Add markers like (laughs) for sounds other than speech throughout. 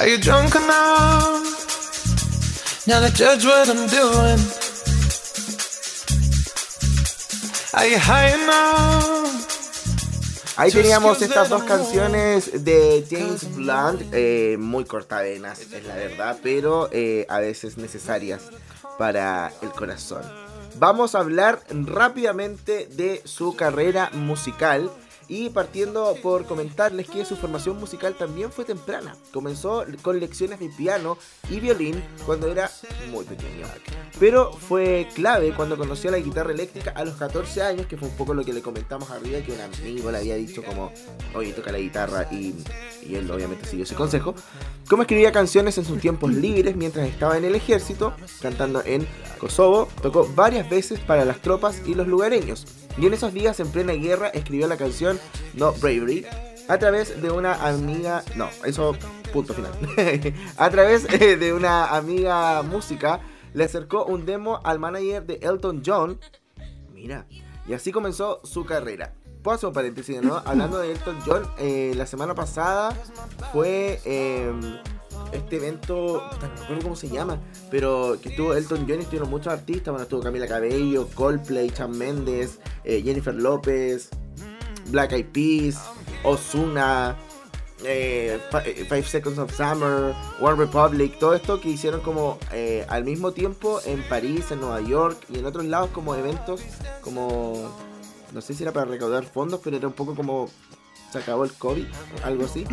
Are you drunk enough now to judge what I'm doing? Are you high enough? Ahí teníamos estas dos canciones de James Blunt, eh, muy cortavenas, es la verdad, pero eh, a veces necesarias para el corazón. Vamos a hablar rápidamente de su carrera musical. Y partiendo por comentarles que su formación musical también fue temprana. Comenzó con lecciones de piano y violín cuando era muy pequeño. Pero fue clave cuando conoció la guitarra eléctrica a los 14 años, que fue un poco lo que le comentamos arriba, que un amigo le había dicho como, oye, toca la guitarra y, y él obviamente siguió ese consejo. Como escribía canciones en sus tiempos libres mientras estaba en el ejército, cantando en Kosovo, tocó varias veces para las tropas y los lugareños. Y en esos días, en plena guerra, escribió la canción No Bravery a través de una amiga. No, eso, punto final. (laughs) a través eh, de una amiga música, le acercó un demo al manager de Elton John. Mira, y así comenzó su carrera. Puedo hacer un paréntesis, ¿no? Hablando de Elton John, eh, la semana pasada fue eh, este evento, no me acuerdo cómo se llama, pero que estuvo Elton John estuvieron muchos artistas. Bueno, estuvo Camila Cabello, Coldplay, Chan Méndez, eh, Jennifer López, Black Eyed Peas, Ozuna. Eh, Fi- Five Seconds of Summer, One Republic, todo esto que hicieron como eh, al mismo tiempo en París, en Nueva York y en otros lados como eventos como no sé si era para recaudar fondos, pero era un poco como se acabó el COVID, algo así.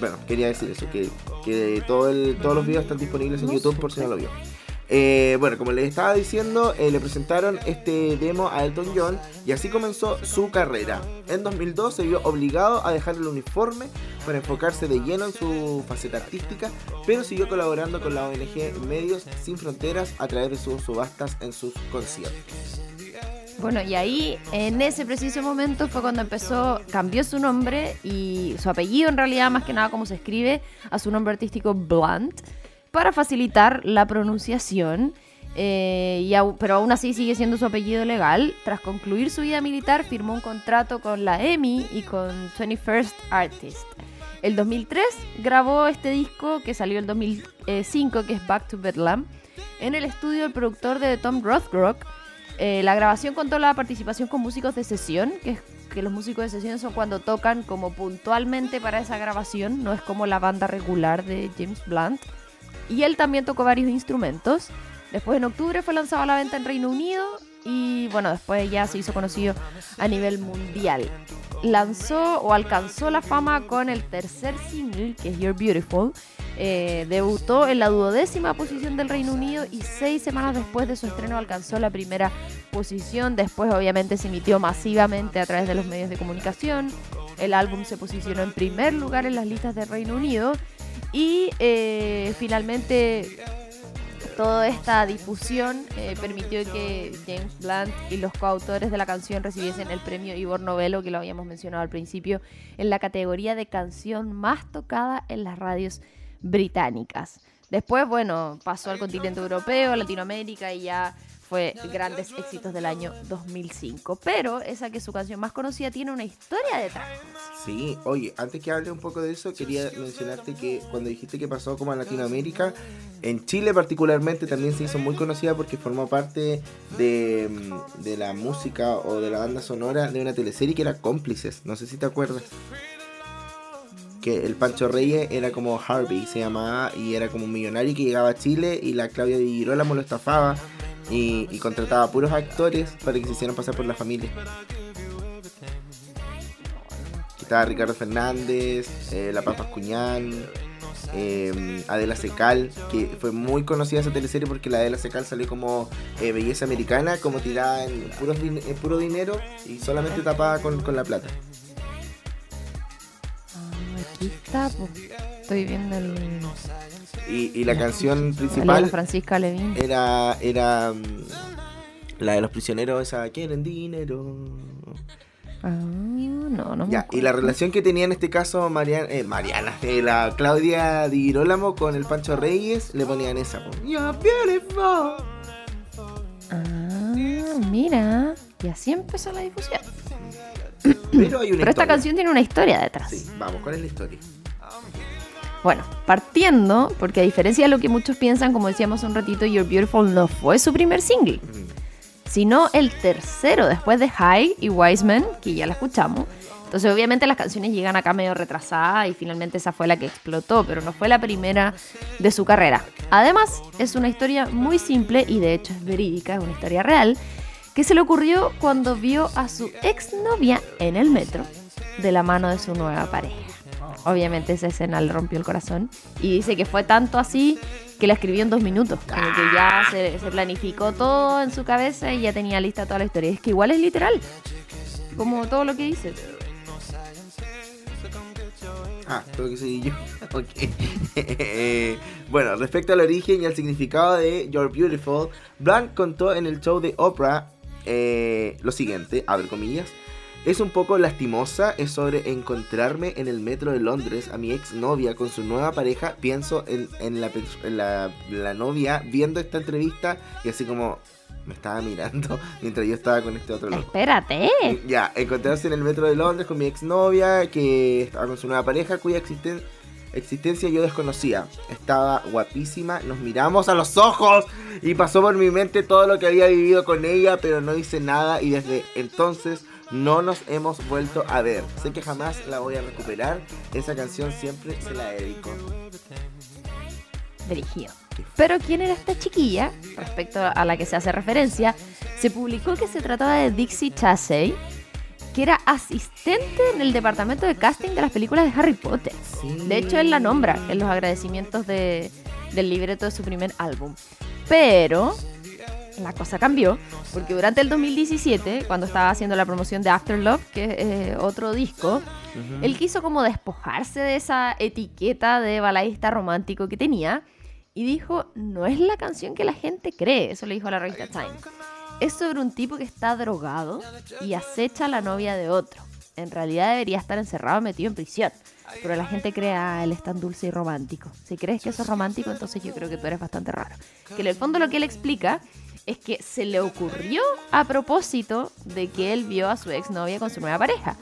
Bueno, quería decir eso, que, que todo el, todos los videos están disponibles en YouTube por si no lo vio. Eh, bueno, como les estaba diciendo, eh, le presentaron este demo a Elton John y así comenzó su carrera. En 2002 se vio obligado a dejar el uniforme para enfocarse de lleno en su faceta artística, pero siguió colaborando con la ONG Medios Sin Fronteras a través de sus subastas en sus conciertos. Bueno, y ahí, en ese preciso momento, fue cuando empezó, cambió su nombre y su apellido, en realidad, más que nada como se escribe, a su nombre artístico Blunt, para facilitar la pronunciación. eh, pero aún así sigue siendo su apellido legal. Tras concluir su vida militar, firmó un contrato con la EMI y con 21st Artist. El 2003 grabó este disco que salió el 2005, que es Back to Bedlam, en el estudio del productor de Tom Rothrock. Eh, la grabación contó la participación con músicos de sesión, que, que los músicos de sesión son cuando tocan como puntualmente para esa grabación, no es como la banda regular de James Blunt. Y él también tocó varios instrumentos. Después en octubre fue lanzado a la venta en Reino Unido y bueno, después ya se hizo conocido a nivel mundial. Lanzó o alcanzó la fama con el tercer single, que es You're Beautiful. Eh, debutó en la duodécima posición del Reino Unido y seis semanas después de su estreno alcanzó la primera posición. Después obviamente se emitió masivamente a través de los medios de comunicación. El álbum se posicionó en primer lugar en las listas del Reino Unido y eh, finalmente toda esta difusión eh, permitió que James Blunt y los coautores de la canción recibiesen el premio Ivor Novello, que lo habíamos mencionado al principio, en la categoría de canción más tocada en las radios británicas. Después, bueno, pasó al continente europeo, Latinoamérica y ya fue grandes éxitos del año 2005. Pero esa que es su canción más conocida tiene una historia detrás. Sí, oye, antes que hable un poco de eso, quería mencionarte que cuando dijiste que pasó como a Latinoamérica, en Chile particularmente también se hizo muy conocida porque formó parte de, mm, de la música o de la banda sonora de una teleserie que era Cómplices, no sé si te acuerdas. Que el Pancho Reyes era como Harvey, se llamaba, y era como un millonario que llegaba a Chile y la Claudia Di Girolamo lo estafaba y, contrataba puros actores para que se hicieran pasar por la familia. Estaba Ricardo Fernández, eh, La Paz Pascuñán, eh, Adela Secal, que fue muy conocida esa teleserie porque la Adela Secal salió como eh, belleza americana, como tirada en, puros puro dinero y solamente tapada con, con la plata. Ah, aquí está, po. Estoy viendo el... Y, y la canción principal la Francisca Levin. era, era mm, la de los prisioneros, esa, quieren dinero. Ah, no, no me Ya, y la relación que tenía en este caso Mariana, eh, Mariana, eh, la Claudia Di Girolamo con el Pancho Reyes, le ponían esa. po. You're beautiful. Ah, mira. Y así empezó la difusión. Pero hay una Pero esta canción tiene una historia detrás. Sí, vamos, ¿cuál es la historia? Bueno, partiendo, porque a diferencia de lo que muchos piensan, como decíamos un ratito, You're Beautiful no fue su primer single, sino el tercero después de High y Wiseman, que ya la escuchamos. Entonces, obviamente, las canciones llegan acá medio retrasadas y finalmente esa fue la que explotó, pero no fue la primera de su carrera. Además, es una historia muy simple y de hecho es verídica, es una historia real, que se le ocurrió cuando vio a su exnovia en el metro de la mano de su nueva pareja. Obviamente esa escena le rompió el corazón y dice que fue tanto así que la escribió en dos minutos, como que ya se, planificó todo en su cabeza y ya tenía lista toda la historia. Es que igual es literal, como todo lo que dice. Ah, tengo que seguir yo. (laughs) ok. Eh, (laughs) bueno, respecto al origen y al significado de You're Beautiful, Blanc contó en el show de Oprah eh, lo siguiente, abre comillas. Es un poco lastimosa, es sobre encontrarme en el metro de Londres a mi ex novia con su nueva pareja. Pienso en, en la, en la, la novia viendo esta entrevista y así como me estaba mirando (laughs) mientras yo estaba con este otro loco. Espérate. Ya, encontrarse en el metro de Londres con mi exnovia que estaba con su nueva pareja cuya existen- existencia yo desconocía. Estaba guapísima, nos miramos a los ojos y pasó por mi mente todo lo que había vivido con ella, pero no hice nada y desde entonces no nos hemos vuelto a ver. Sé que jamás la voy a recuperar, esa canción siempre se la dedico. dirigido. Pero quién era esta chiquilla, respecto a la que se hace referencia, se publicó que se trataba de Dixie Chasey, que era asistente en el departamento de casting de las películas de Harry Potter. De hecho, él la nombra en los agradecimientos de- del libreto de su primer álbum. Pero la cosa cambió, porque durante el 2017, cuando estaba haciendo la promoción de After Love, que es eh, otro disco, él quiso como despojarse de esa etiqueta de baladista romántico que tenía y dijo, no es la canción que la gente cree, eso le dijo a la revista Time. Es sobre un tipo que está drogado y acecha a la novia de otro. En realidad debería estar encerrado metido en prisión. Pero la gente cree, ah, él es tan dulce y romántico. Si crees que eso es romántico, entonces yo creo que tú eres bastante raro. Que en el fondo lo que él explica es que se le ocurrió a propósito de que él vio a su exnovia con su nueva pareja.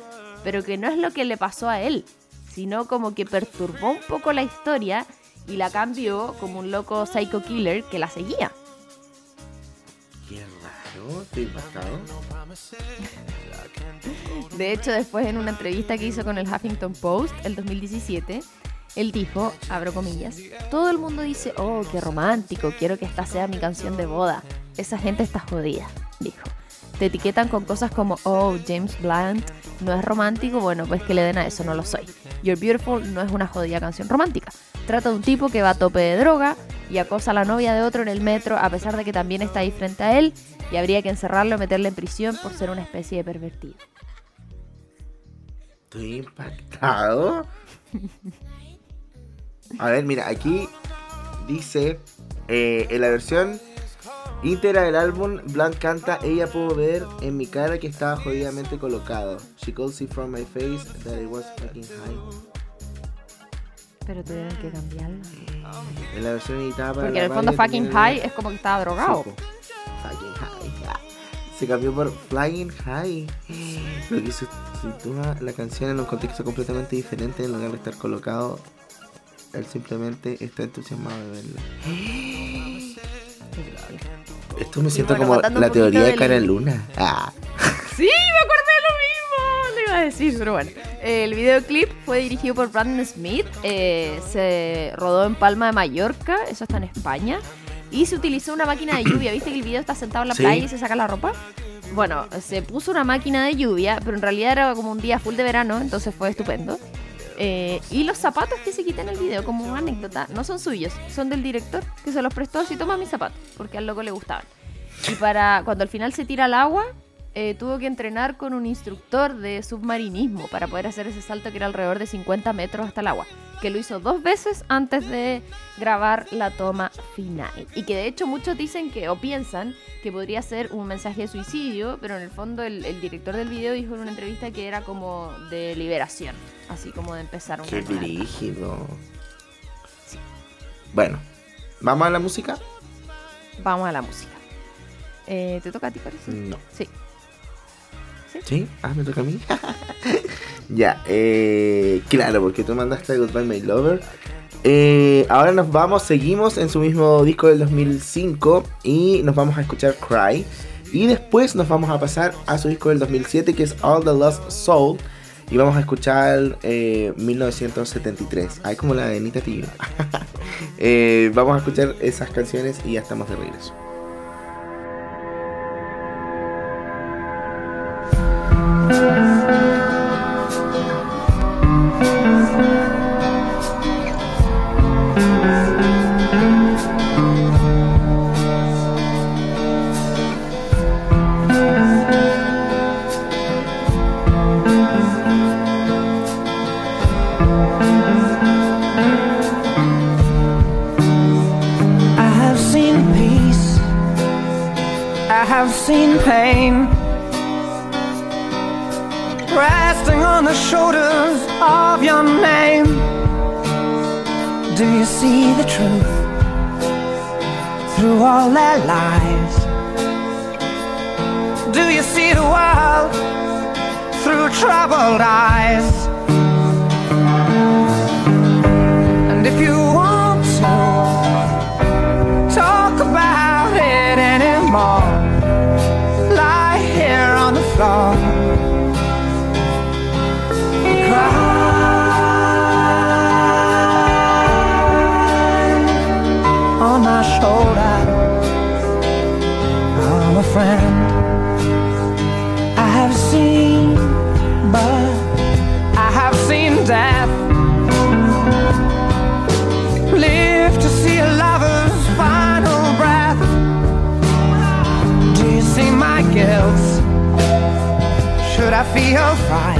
Pero que no es lo que le pasó a él, sino como que perturbó un poco la historia y la cambió como un loco psycho killer que la seguía. Qué raro, estoy impactado. (laughs) De hecho, después en una entrevista que hizo con el Huffington Post el 2017, él dijo, abro comillas, todo el mundo dice, oh, qué romántico, quiero que esta sea mi canción de boda. Esa gente está jodida, dijo. Te etiquetan con cosas como, oh, James Blunt no es romántico, bueno, pues que le den a eso, no lo soy. You're Beautiful no es una jodida canción romántica. Trata de un tipo que va a tope de droga y acosa a la novia de otro en el metro a pesar de que también está ahí frente a él y habría que encerrarlo y meterle en prisión por ser una especie de pervertido. Estoy impactado. A ver, mira, aquí dice eh, en la versión íntegra del álbum, Blanc canta, ella pudo ver en mi cara que estaba jodidamente colocado. She could see from my face that it was fucking high. Pero tuvieron que cambiarlo. En la versión editada para Porque en el fondo fucking high es como que estaba drogado. Fucking high. Se cambió por Flying High. Lo que sitúa la canción en un contexto completamente diferente en lugar de estar colocado. Él simplemente está entusiasmado de verla. Esto me siento bueno, como la teoría de Cara Luna. Ah. (laughs) Sí, me acordé de lo mismo. Le iba a decir, pero bueno. El videoclip fue dirigido por Brandon Smith. eh, se rodó en Palma de Mallorca. Eso está en España. Y se utilizó una máquina de lluvia. ¿Viste que el video está sentado en la Sí. playa y se saca la ropa? Bueno, se puso una máquina de lluvia, pero en realidad era como un día full de verano, entonces fue estupendo. Eh, y los zapatos que se quitan en el video, como una anécdota, no son suyos, son del director que se los prestó así, toma mis zapatos, porque al loco le gustaban. Y para cuando al final se tira al agua, eh, tuvo que entrenar con un instructor de submarinismo para poder hacer ese salto que era alrededor de 50 metros hasta el agua, que lo hizo dos veces antes de grabar la toma final. Y que de hecho muchos dicen que o piensan que podría ser un mensaje de suicidio, pero en el fondo el, el director del video dijo en una entrevista que era como de liberación, así como de empezar un Qué dirigido. Bueno, ¿vamos a la música? Vamos a la música. Eh, ¿Te toca a ti, parece? No. Sí. ¿Sí? Ah, me toca a mí. (laughs) ya, eh, claro, porque tú mandaste Goodbye My Lover. Eh, ahora nos vamos, seguimos en su mismo disco del 2005 y nos vamos a escuchar Cry. Y después nos vamos a pasar a su disco del 2007 que es All the Lost Soul. Y vamos a escuchar eh, 1973. Ay, como la de Anita Tío. (laughs) eh, vamos a escuchar esas canciones y ya estamos de regreso. See the truth through all their lies? Do you see the world through troubled eyes? Shoulder. I'm a friend. I have seen, but I have seen death live to see a lover's final breath. Do you see my guilt? Should I feel fright?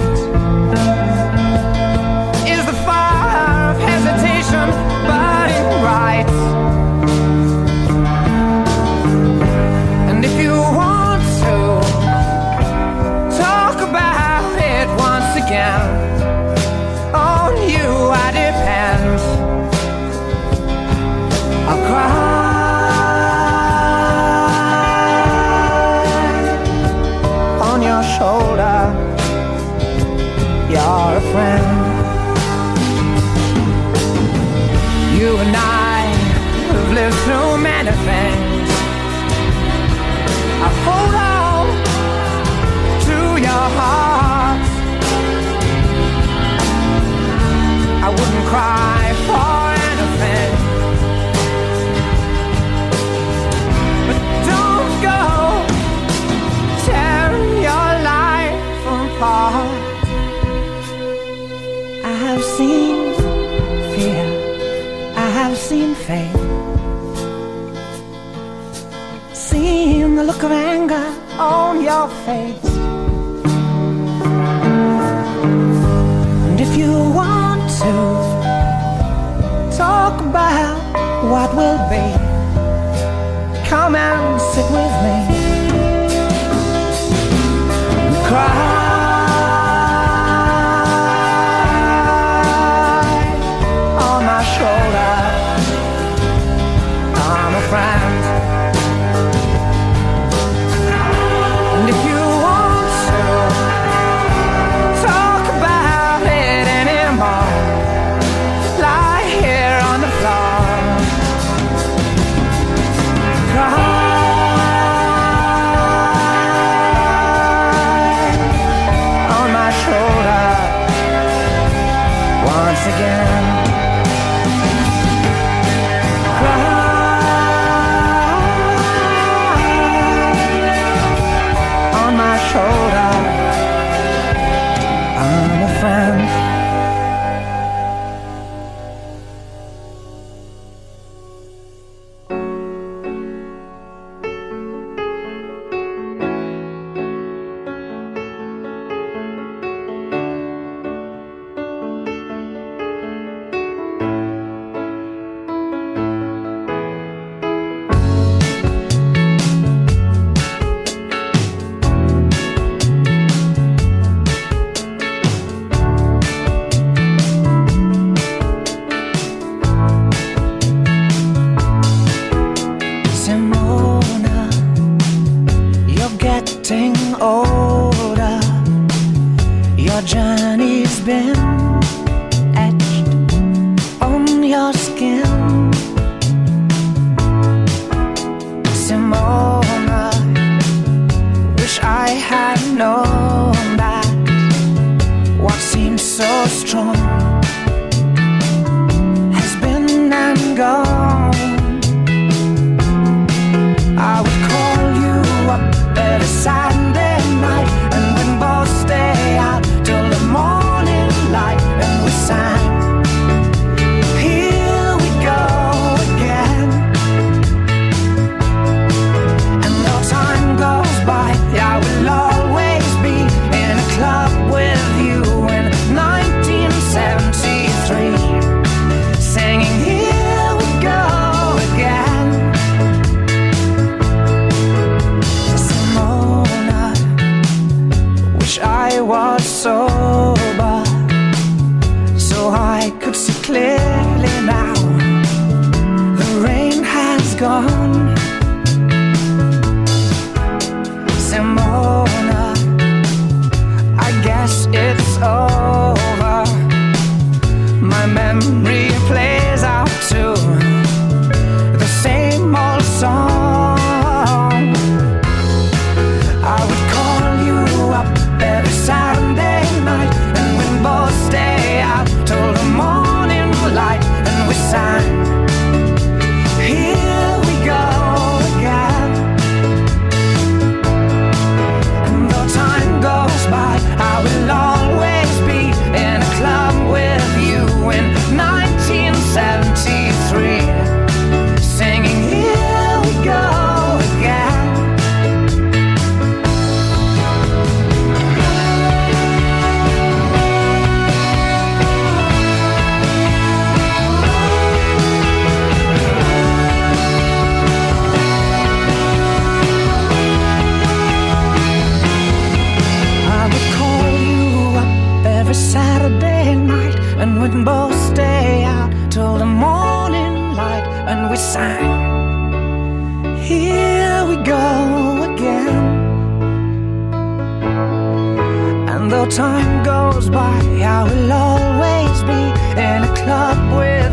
Time goes by, I will always be in a club with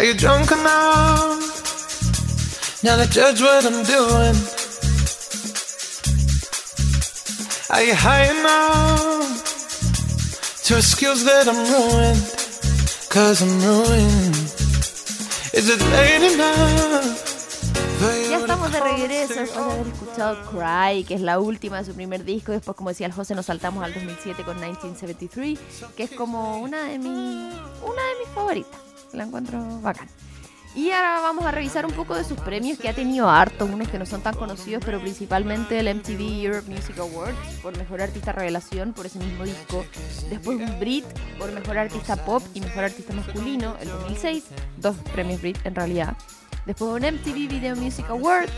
Are you drunk enough now to judge what I'm doing? Are you high enough to excuse that I'm ruined? Cause I'm ruined. Is it late enough? for you Ya estamos de regreso después de haber escuchado Cry, que es la última de su primer disco. Después, como decía el José, nos saltamos al 2007 con 1973, que es como una de, mis una de mis favoritas. La encuentro bacán. Y ahora vamos a revisar un poco de sus premios que ha tenido harto, unos que no son tan conocidos, pero principalmente el MTV Europe Music Awards por Mejor Artista Revelación por ese mismo disco. Después un Brit por Mejor Artista Pop y Mejor Artista Masculino, el 2006. Dos premios Brit en realidad. Después un MTV Video Music Awards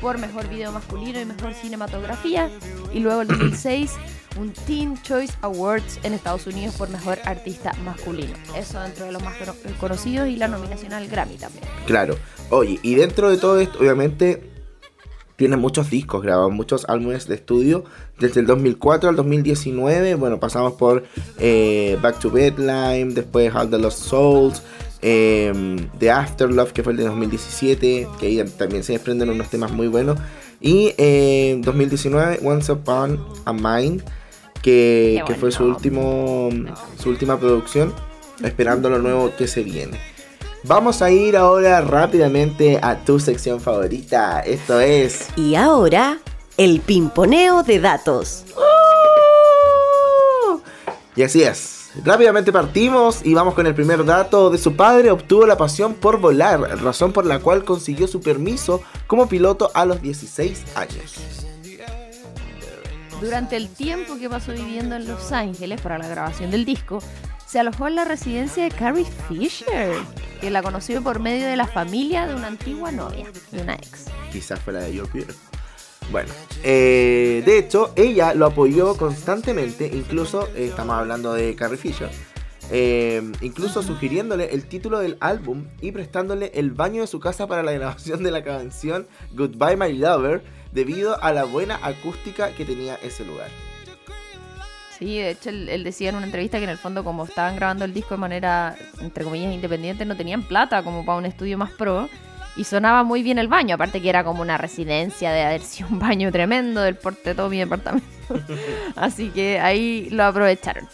por Mejor Video Masculino y Mejor Cinematografía. Y luego el 2006 un Teen Choice Awards en Estados Unidos por Mejor Artista Masculino. Eso dentro de los más cono- conocidos y la nominación al Grammy también. Claro. Oye, y dentro de todo esto, obviamente, Tiene muchos discos grabados, muchos álbumes de estudio desde el 2004 al 2019. Bueno, pasamos por eh, Back to Bedtime, después All the Lost Souls, eh, The Afterlove, que fue el de 2017, que ahí también se desprenden unos temas muy buenos. Y eh, 2019, Once Upon a Mind, que, fue su, último, su última producción, esperando lo nuevo que se viene. Vamos a ir ahora rápidamente a tu sección favorita. Esto es. Y ahora, el pimponeo de datos. Y así es. Rápidamente partimos y vamos con el primer dato de su padre. Obtuvo la pasión por volar, razón por la cual consiguió su permiso como piloto a los 16 años. Durante el tiempo que pasó viviendo en Los Ángeles para la grabación del disco, se alojó en la residencia de Carrie Fisher, que la conoció por medio de la familia de una antigua novia, de una ex. Quizás fue la de Beautiful. Bueno, eh, de hecho, ella lo apoyó constantemente, incluso, eh, estamos hablando de Carrie Fisher, eh, incluso sugiriéndole el título del álbum y prestándole el baño de su casa para la (laughs) grabación de la canción Goodbye My Lover, debido a la buena acústica que tenía ese lugar. Sí, de hecho él, él decía en una entrevista que en el fondo como estaban grabando el disco de manera, entre comillas, independiente, no tenían plata como para un estudio más pro. Y sonaba muy bien el baño, aparte que era como una residencia de haber sido un baño tremendo del porte de todo mi departamento. (laughs) Así que ahí lo aprovecharon.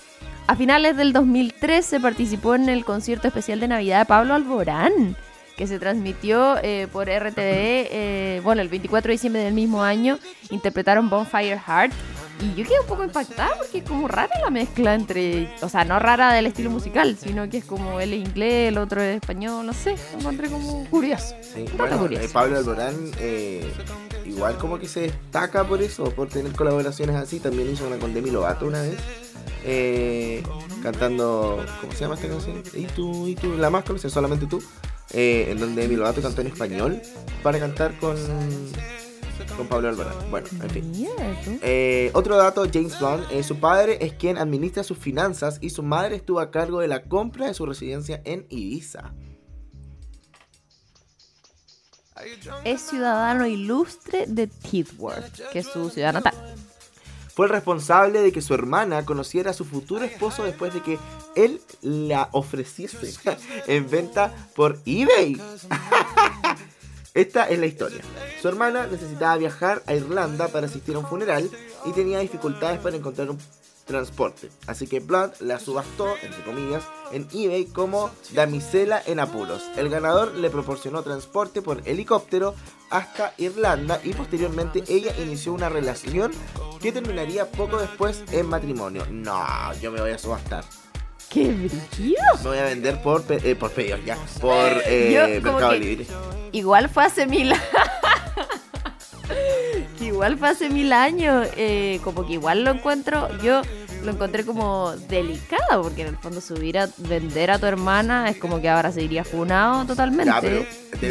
A finales del 2013 participó en el concierto especial de Navidad de Pablo Alborán, que se transmitió eh, por RTVE, eh, bueno, el 24 de diciembre del mismo año. Interpretaron Bonfire Heart. Y yo quedé un poco impactada porque es como rara la mezcla entre, o sea, no rara del estilo musical, sino que es como él es inglés, el otro es español, no sé, lo encontré como curioso. Sí, bueno, curioso. eh, Pablo Alborán eh, igual como que se destaca por eso, por tener colaboraciones así. También hizo una con Demi Lovato una vez. eh, cantando, ¿cómo se llama esta canción? Y tú, y tú, la más conocida, solamente tú. Eh, en donde Demi Lovato cantó en español para cantar con, con Pablo Alborán. Bueno, en fin. Eh, otro dato, James Bond, eh, su padre es quien administra sus finanzas y su madre estuvo a cargo de la compra de su residencia en Ibiza. Es ciudadano ilustre de Tidworth, que es su ciudad natal. Fue el responsable de que su hermana conociera a su futuro esposo después de que él la ofreciese (laughs) en venta por eBay. (laughs) Esta es la historia. Su hermana necesitaba viajar a Irlanda para asistir a un funeral y tenía dificultades para encontrar un transporte. Así que Blunt la subastó, entre comillas, en eBay como damisela en apuros. El ganador le proporcionó transporte por helicóptero hasta Irlanda y posteriormente ella inició una relación que terminaría poco después en matrimonio. No, yo me voy a subastar. ¡Qué brillo! Me voy a vender por, eh, por pedidos ya. Por eh, Yo Mercado Libre. Igual fue hace mil igual fue hace mil años. eh, como que igual lo encuentro. Yo lo encontré como delicado. Porque en el fondo subir a vender a tu hermana es como que ahora se iría funado totalmente. Ya, pero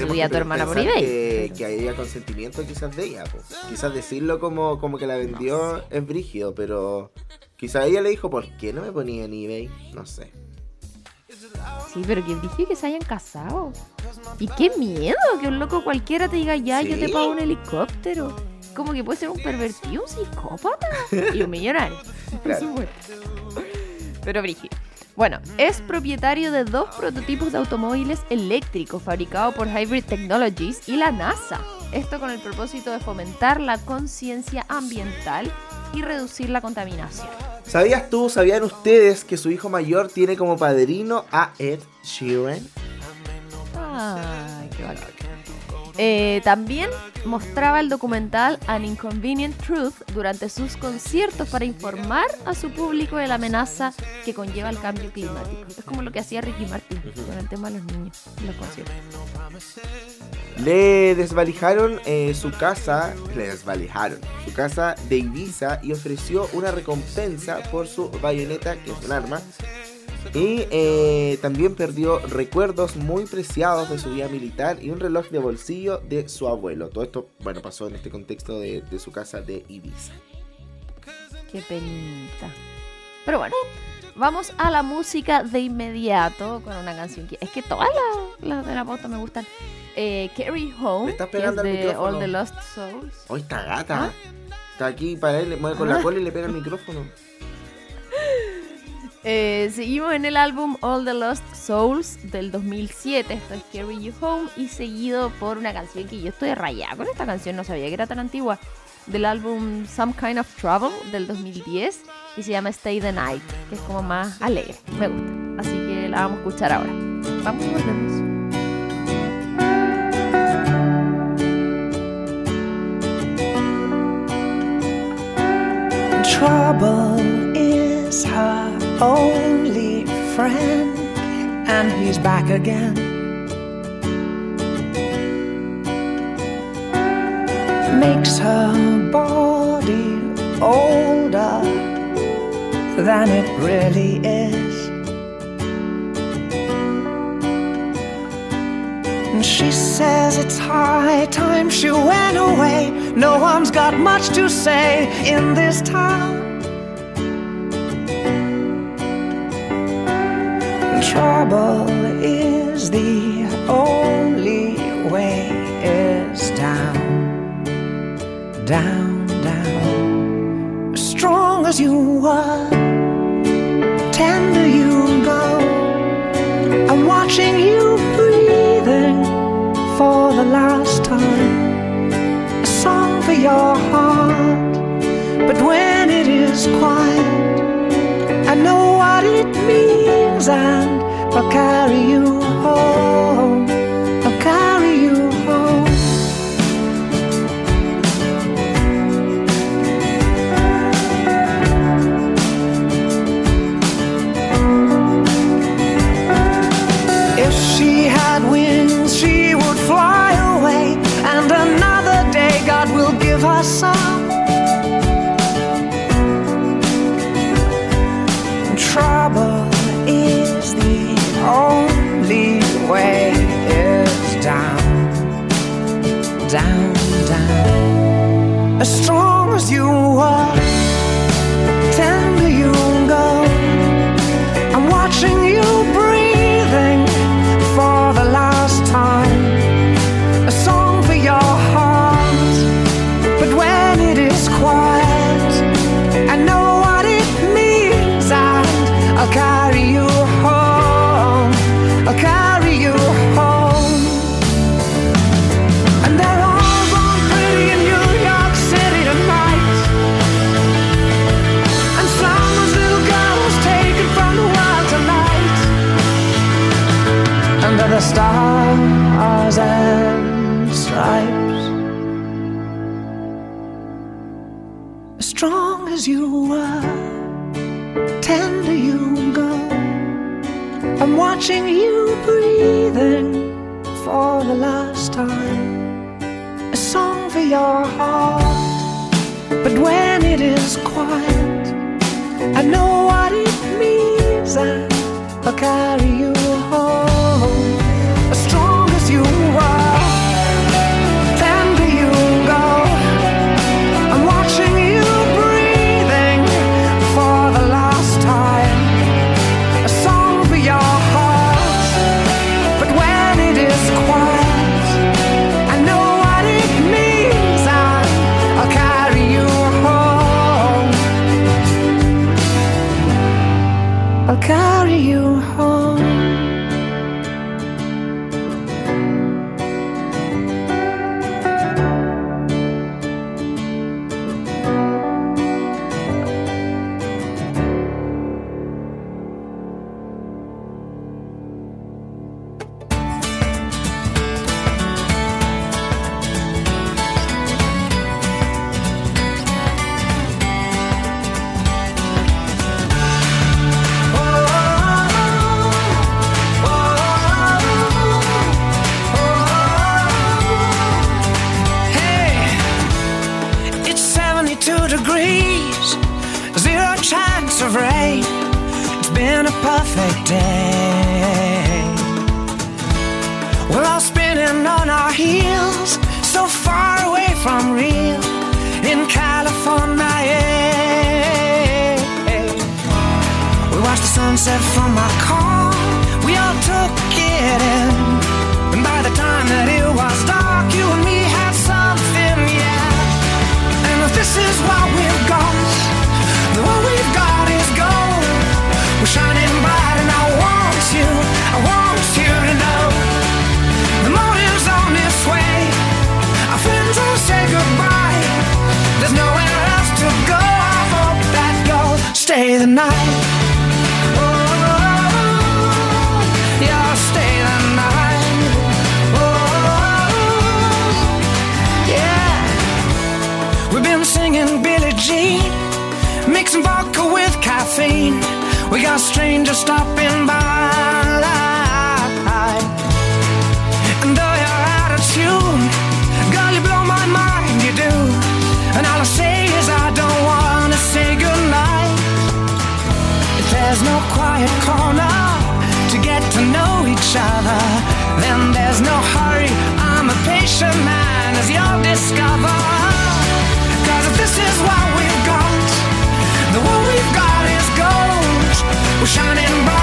subía a tu hermana por eBay. Que, que haya consentimiento quizás de ella. po. Quizás decirlo como, como que la vendió es brígido, pero quizás ella le dijo, ¿por qué no me ponía en eBay? No sé. Sí, pero que dije que se hayan casado. Y qué miedo que un loco cualquiera te diga, ya, yo te Sí. pago un helicóptero. Como que puede ser un pervertido, un psicópata y un millonario. Claro. Pero Brigitte. Bueno, es propietario de dos prototipos de automóviles eléctricos fabricados por Hybrid Technologies y la NASA. Esto con el propósito de fomentar la conciencia ambiental y reducir la contaminación. ¿Sabías tú, sabían ustedes que su hijo mayor tiene como padrino a Ed Sheeran? Ay, qué bacán. Eh, también mostraba el documental An Inconvenient Truth durante sus conciertos para informar a su público de la amenaza que conlleva el cambio climático. Es como lo que hacía Ricky Martin con el tema de los niños en los conciertos. Le desvalijaron eh, su casa, le desvalijaron su casa de Ibiza y ofreció una recompensa por su bayoneta, que es un arma. Y eh, también perdió recuerdos muy preciados de su vida militar y un reloj de bolsillo de su abuelo. Todo esto, bueno, pasó en este contexto de, de su casa de Ibiza. Qué penita. Pero bueno, vamos a la música de inmediato con una canción que es que todas las las de la pauta me gustan. eh, Carry Home, Le estás que es pegando al de micrófono. All the Lost Souls. Hoy está gata. ¿Ah? Está aquí para él, le mueve con la cola y le pega el micrófono. (laughs) Eh, seguimos en el álbum All the Lost Souls del 2007. Esto es Carry You Home. Y seguido por una canción que yo estoy rayada con esta canción. No sabía que era tan antigua. Del álbum Some Kind of Trouble del 2010. Y se llama Stay the Night. Que es como más alegre. Me gusta. Así que la vamos a escuchar ahora. Vamos y volvemos. Trouble is her only friend, and he's back again. Makes her body older than it really is. And she says it's high time she went away. No one's got much to say in this town. Trouble is the only way is down, down, down. Strong as you were, tender you go. I'm watching you breathing for the last time. A song for your heart, but when it is quiet, I know what it means, I'll carry you home. Stars and stripes. As strong as you were, tender you go. I'm watching you breathing for the last time. A song for your heart. But when it is quiet, I know what it means, I'll carry you stay the night. Oh, you'll stay the night. Oh, yeah. We've been singing Billie Jean, mixing vodka with caffeine. We got strangers stopping by. Quiet corner to get to know each other, then there's no hurry. I'm a patient man, as you'll discover. Cause if this is what we've got, then what we've got is gold. We're shining bright,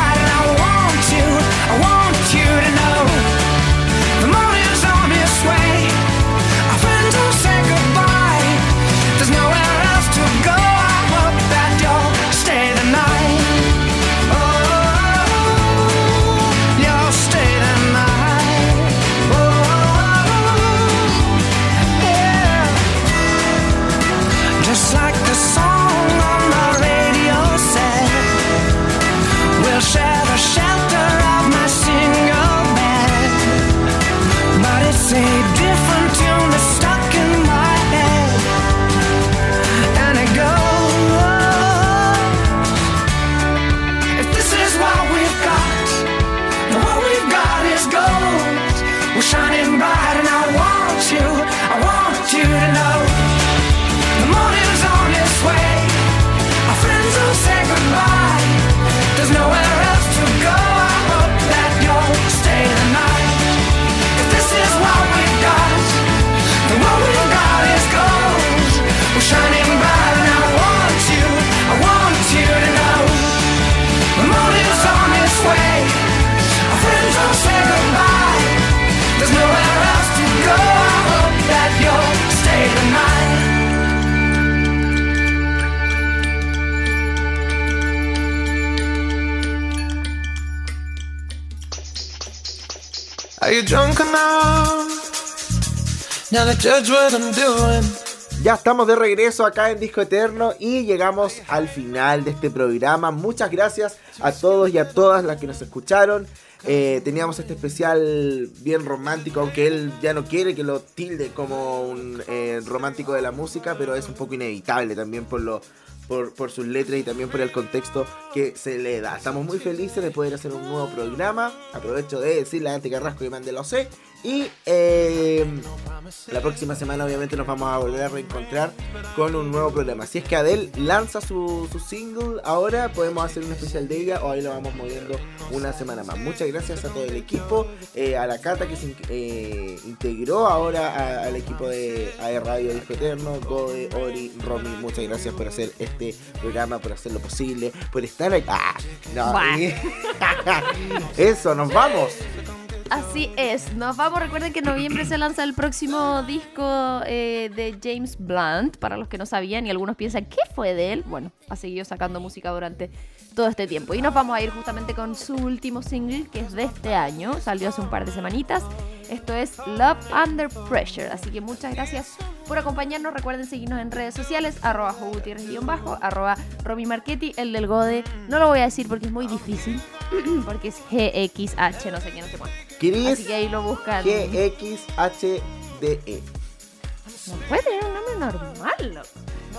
Ya estamos de regreso acá en Disco Eterno y llegamos al final de este programa. Muchas gracias a todos y a todas las que nos escucharon. Eh, teníamos este especial bien romántico, aunque él ya no quiere que lo tilde como un eh, romántico de la música, pero es un poco inevitable también por lo por, sus letras y también por el contexto que se le da. Estamos muy felices de poder hacer un nuevo programa. Aprovecho de decirle a Dante Carrasco que mande lo sé. Y eh, la próxima semana obviamente nos vamos a volver a reencontrar con un nuevo programa. Si es que Adele lanza su, su single ahora, podemos hacer un especial de ella o ahí lo vamos moviendo una semana más. Muchas gracias a todo el equipo, eh, a la Cata que se eh, integró ahora al equipo de AE Radio Disco Eterno, Gode, Ori, Romy, muchas gracias por hacer este programa, por hacerlo posible, por estar ahí. Ah, no, (laughs) Eso, nos vamos. Así es, nos vamos. Recuerden que en noviembre se lanza el próximo disco eh, de James Blunt. Para los que no sabían y algunos piensan, ¿qué fue de él? Bueno, ha seguido sacando música durante todo este tiempo. Y nos vamos a ir justamente con su último single, que es de este año. Salió hace un par de semanitas. Esto es Love Under Pressure. Así que muchas gracias por acompañarnos. Recuerden seguirnos en redes sociales, arroba bajo arroba Romy el del Gode. No lo voy a decir porque es muy difícil, (clears throat) porque es GXH, no sé qué, no sé. Chris Así que ahí lo buscan. GXHDE. No puede tener un nombre normal.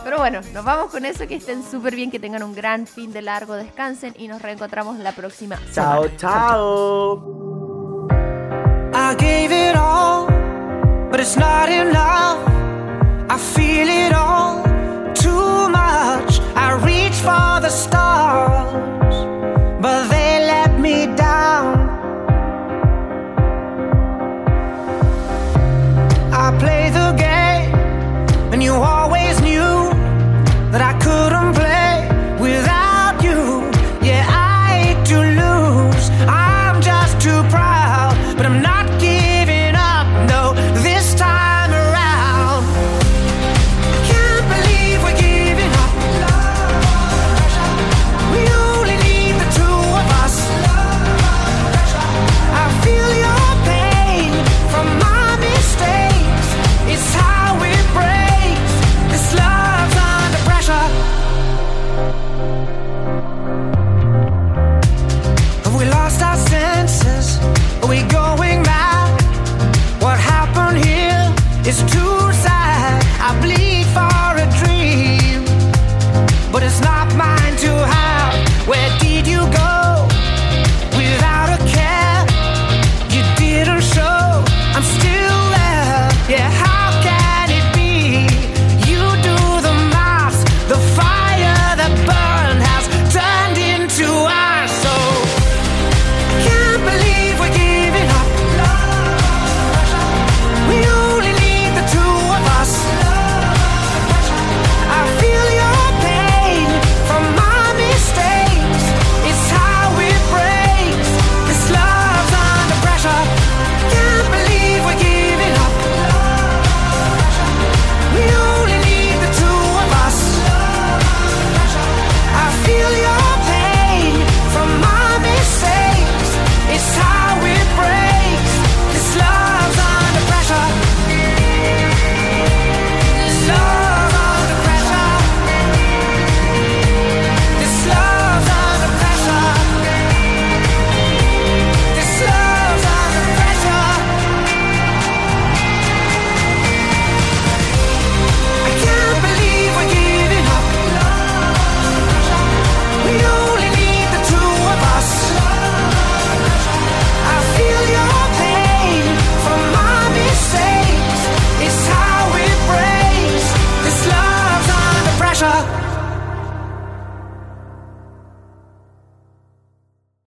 Pero bueno, nos vamos con eso. Que estén súper bien, que tengan un gran fin de largo, descansen y nos reencontramos la próxima. Chao, chao. I gave it all, but it's not enough. I feel it all too much. I reach for the stars, but they let me down. you always